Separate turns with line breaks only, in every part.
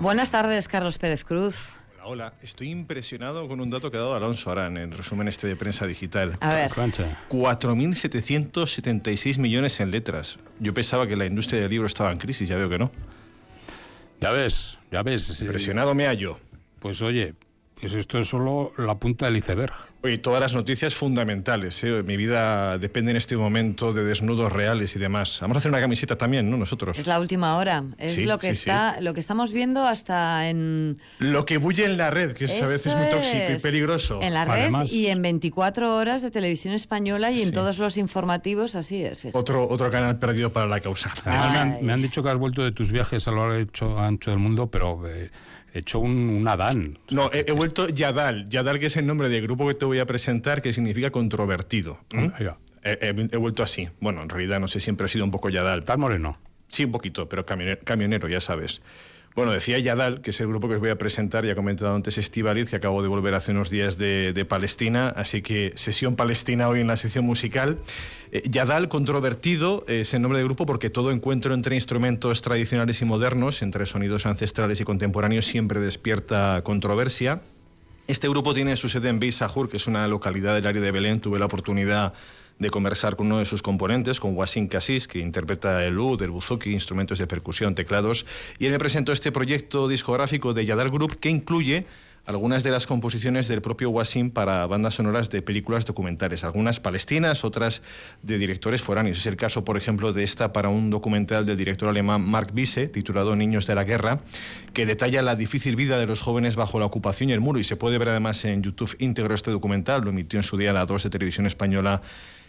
Buenas tardes, Carlos Pérez Cruz.
Hola, hola. Estoy impresionado con un dato que ha dado Alonso Arán en el resumen este de prensa digital.
A ver.
4.776 millones en letras. Yo pensaba que la industria del libro estaba en crisis, ya veo que no.
Ya ves, ya ves.
Impresionado me hallo.
Pues oye, pues esto es solo la punta del iceberg.
Oye, todas las noticias fundamentales. ¿eh? Mi vida depende en este momento de desnudos reales y demás. Vamos a hacer una camiseta también, ¿no? Nosotros.
Es la última hora. Es
Sí,
lo que
sí,
está, lo que estamos viendo hasta en,
Lo que bulle en la red, que es a veces muy
Eso
tóxico y
es.
peligroso.
en la red
Además-
y en 24 horas de televisión española y
Sí.
en todos los informativos, así es. fíjate.
Otro, otro canal perdido para la causa.
Además, me, han, me han dicho que has vuelto de tus viajes a lo largo y ancho, ancho del mundo, pero eh, he hecho un, un Adán.
No, he, he vuelto Yadal. Yadal, que es el nombre del grupo que te voy a presentar, que significa controvertido. ¿Mm? He, he- he vuelto así. Bueno, en realidad no sé, siempre he sido un poco Yadal.
¿Estás moreno?
Sí, un poquito, pero camionero, camionero, ya sabes. Bueno, decía Yadal, que es el grupo que os voy a presentar, ya ha comentado antes Estivaliz, que acabo de volver hace unos días de, de Palestina, así que sesión palestina hoy en la sección musical. Eh, Yadal, controvertido, es el nombre del grupo porque todo encuentro entre instrumentos tradicionales y modernos, entre sonidos ancestrales y contemporáneos, siempre despierta controversia. Este grupo tiene su sede en Beisajur, que es una localidad del área de Belén. Tuve la oportunidad de conversar con uno de sus componentes, con Wasim Cassis, que interpreta el oud, el buzuki, instrumentos de percusión, teclados. Y él me presentó este proyecto discográfico de Yadal Group que incluye algunas de las composiciones del propio Wasim para bandas sonoras de películas documentales, algunas palestinas, otras de directores foráneos. Es el caso, por ejemplo, de esta para un documental del director alemán Mark Bisse, titulado Niños de la Guerra, que detalla la difícil vida de los jóvenes bajo la ocupación y el muro. Y se puede ver además en YouTube íntegro este documental, lo emitió en su día la 2 de Televisión Española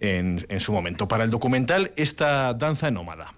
en, en su momento. Para el documental, esta danza nómada.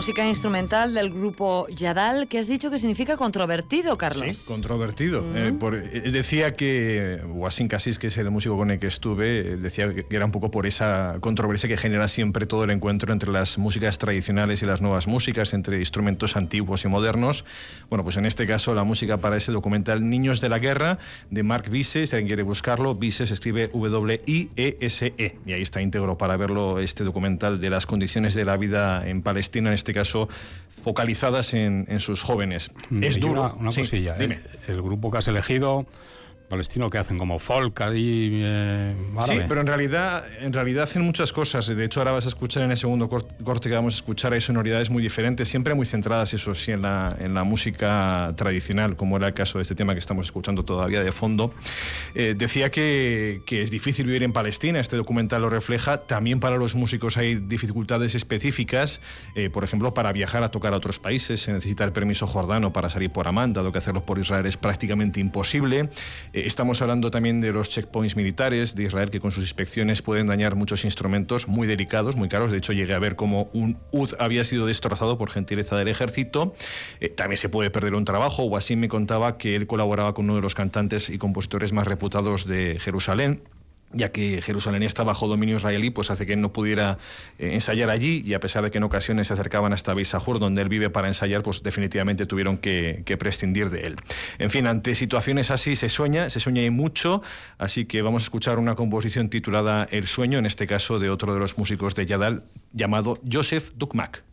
Música instrumental del grupo Yadal, que has dicho que significa controvertido, Carlos.
Sí, controvertido. Eh, por- eh, decía que Wasim Cassis, que es el músico con el que estuve, eh, decía que era un poco por esa controversia que genera siempre todo el encuentro entre las músicas tradicionales y las nuevas músicas, entre instrumentos antiguos y modernos. Bueno, pues en este caso la música para ese documental Niños de la Guerra, de Mark Visse, si alguien quiere buscarlo, Visse se escribe W-I-E-S-E. E. Y ahí está íntegro para verlo este documental de las condiciones de la vida en Palestina, en este caso focalizadas en, en sus jóvenes. Es duro.
Una, una
Sí,
cosilla. ¿eh?
dime.
El grupo que has elegido palestino que hacen como folk y
eh, Sí, pero en realidad, en realidad hacen muchas cosas. De hecho, ahora vas a escuchar en el segundo corte que vamos a escuchar, hay sonoridades muy diferentes, siempre muy centradas, eso sí, en la, en la música tradicional, como era el caso de este tema que estamos escuchando todavía de fondo. Eh, decía que, que es difícil vivir en Palestina, este documental lo refleja. También para los músicos hay dificultades específicas, eh, por ejemplo, para viajar a tocar a otros países se necesita el permiso jordano para salir por Amán, dado que hacerlo por Israel es prácticamente imposible. Eh, estamos hablando también de los checkpoints militares de Israel que con sus inspecciones pueden dañar muchos instrumentos muy delicados, muy caros. De hecho, llegué a ver cómo un UD había sido destrozado por gentileza del ejército. Eh, también se puede perder un trabajo. o así me contaba que él colaboraba con uno de los cantantes y compositores más reputados de Jerusalén ya que Jerusalén está bajo dominio israelí, pues hace que no pudiera eh, ensayar allí y a pesar de que en ocasiones se acercaban hasta Beisajur, donde él vive para ensayar, pues definitivamente tuvieron que, prescindir de él. En fin, ante situaciones así se sueña, se sueña y mucho, así que vamos a escuchar una composición titulada El sueño, en este caso de otro de los músicos de Yadal, llamado Joseph Dukmak.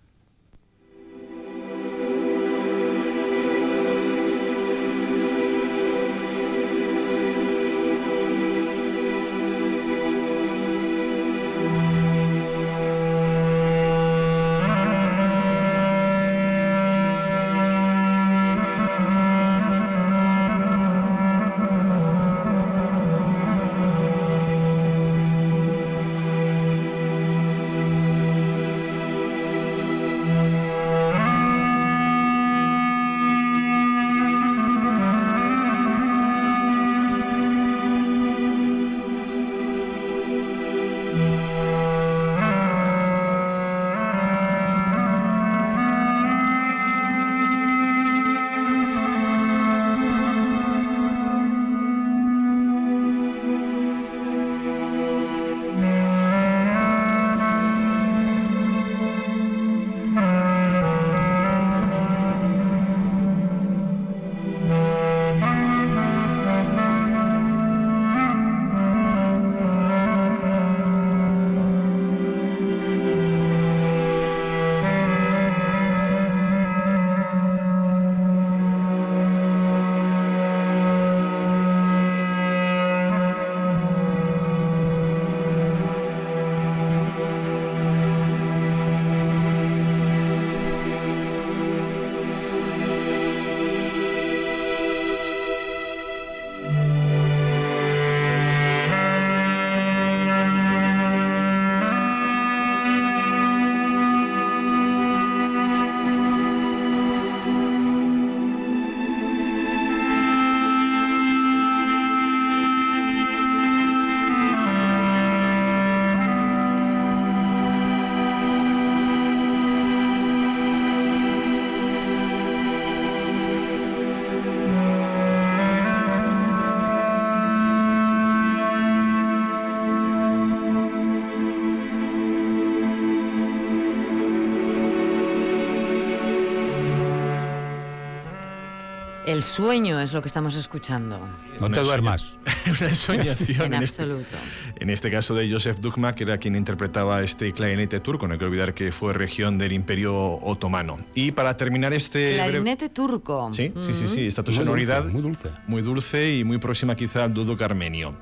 El sueño es lo que estamos escuchando.
No te duermas.
Una soñación.
en, este absoluto.
en este caso de Joseph Dukma, que era quien interpretaba este clarinete turco, no hay que olvidar que fue región del Imperio Otomano. Y para terminar este...
Clarinete turco.
Sí, sí, sí, sí. Esta tu sonoridad...
muy dulce.
Muy dulce y muy próxima quizá al duduk armenio.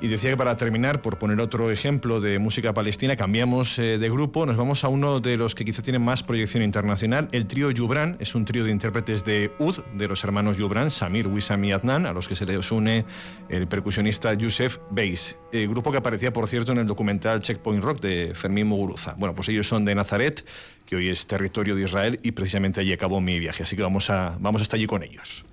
Y decía que para terminar, por poner otro ejemplo de música palestina, cambiamos eh, de grupo, nos vamos a uno de los que quizá tienen más proyección internacional. El trío Yubran es un trío de intérpretes de Ud, de los hermanos Yubran, Samir, Wissam y Adnan, a los que se les une el percusionista Yusef Beis, el grupo que aparecía, por cierto, en el documental Checkpoint Rock de Fermín Muguruza. Bueno, pues ellos son de Nazaret, que hoy es territorio de Israel, y precisamente allí acabó mi viaje, así que vamos, a, vamos allí con ellos.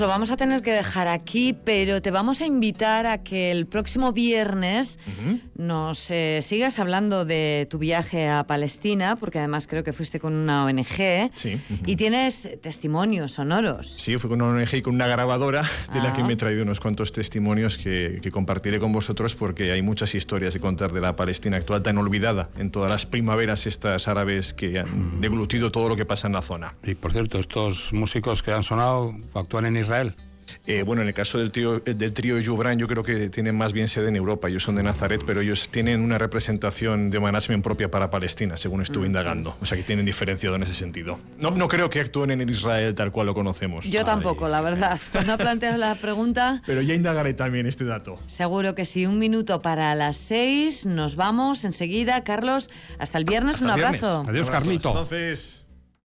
Lo vamos a tener que dejar aquí, pero te vamos a invitar a que el próximo viernes nos eh, sigas hablando de tu viaje a Palestina, porque además creo que fuiste con una ONG
Sí.
y tienes testimonios sonoros.
Sí, fui con una ONG y con una grabadora de la que
Ah.
me he traído unos cuantos testimonios que, que compartiré con vosotros porque hay muchas historias de contar de la Palestina actual tan olvidada en todas las primaveras estas árabes que han deglutido todo lo que pasa en la zona.
Y por cierto, estos músicos que han sonado actúan en Israel.
Eh, bueno, en el caso del trío, eh, del trío Jubran, yo creo que tienen más bien sede en Europa. Ellos son de Nazaret, pero ellos tienen una representación de management propia para Palestina, según estuve indagando. O sea que tienen diferenciado en ese sentido. No, no creo que actúen en Israel tal cual lo conocemos.
Yo tampoco, la verdad. Cuando planteo la pregunta,
Pero ya indagaré también este dato.
seguro que sí. Un minuto para las seis. Nos vamos enseguida. Carlos, hasta el viernes.
Hasta
un
el viernes.
abrazo.
Adiós. Carlito.
Entonces...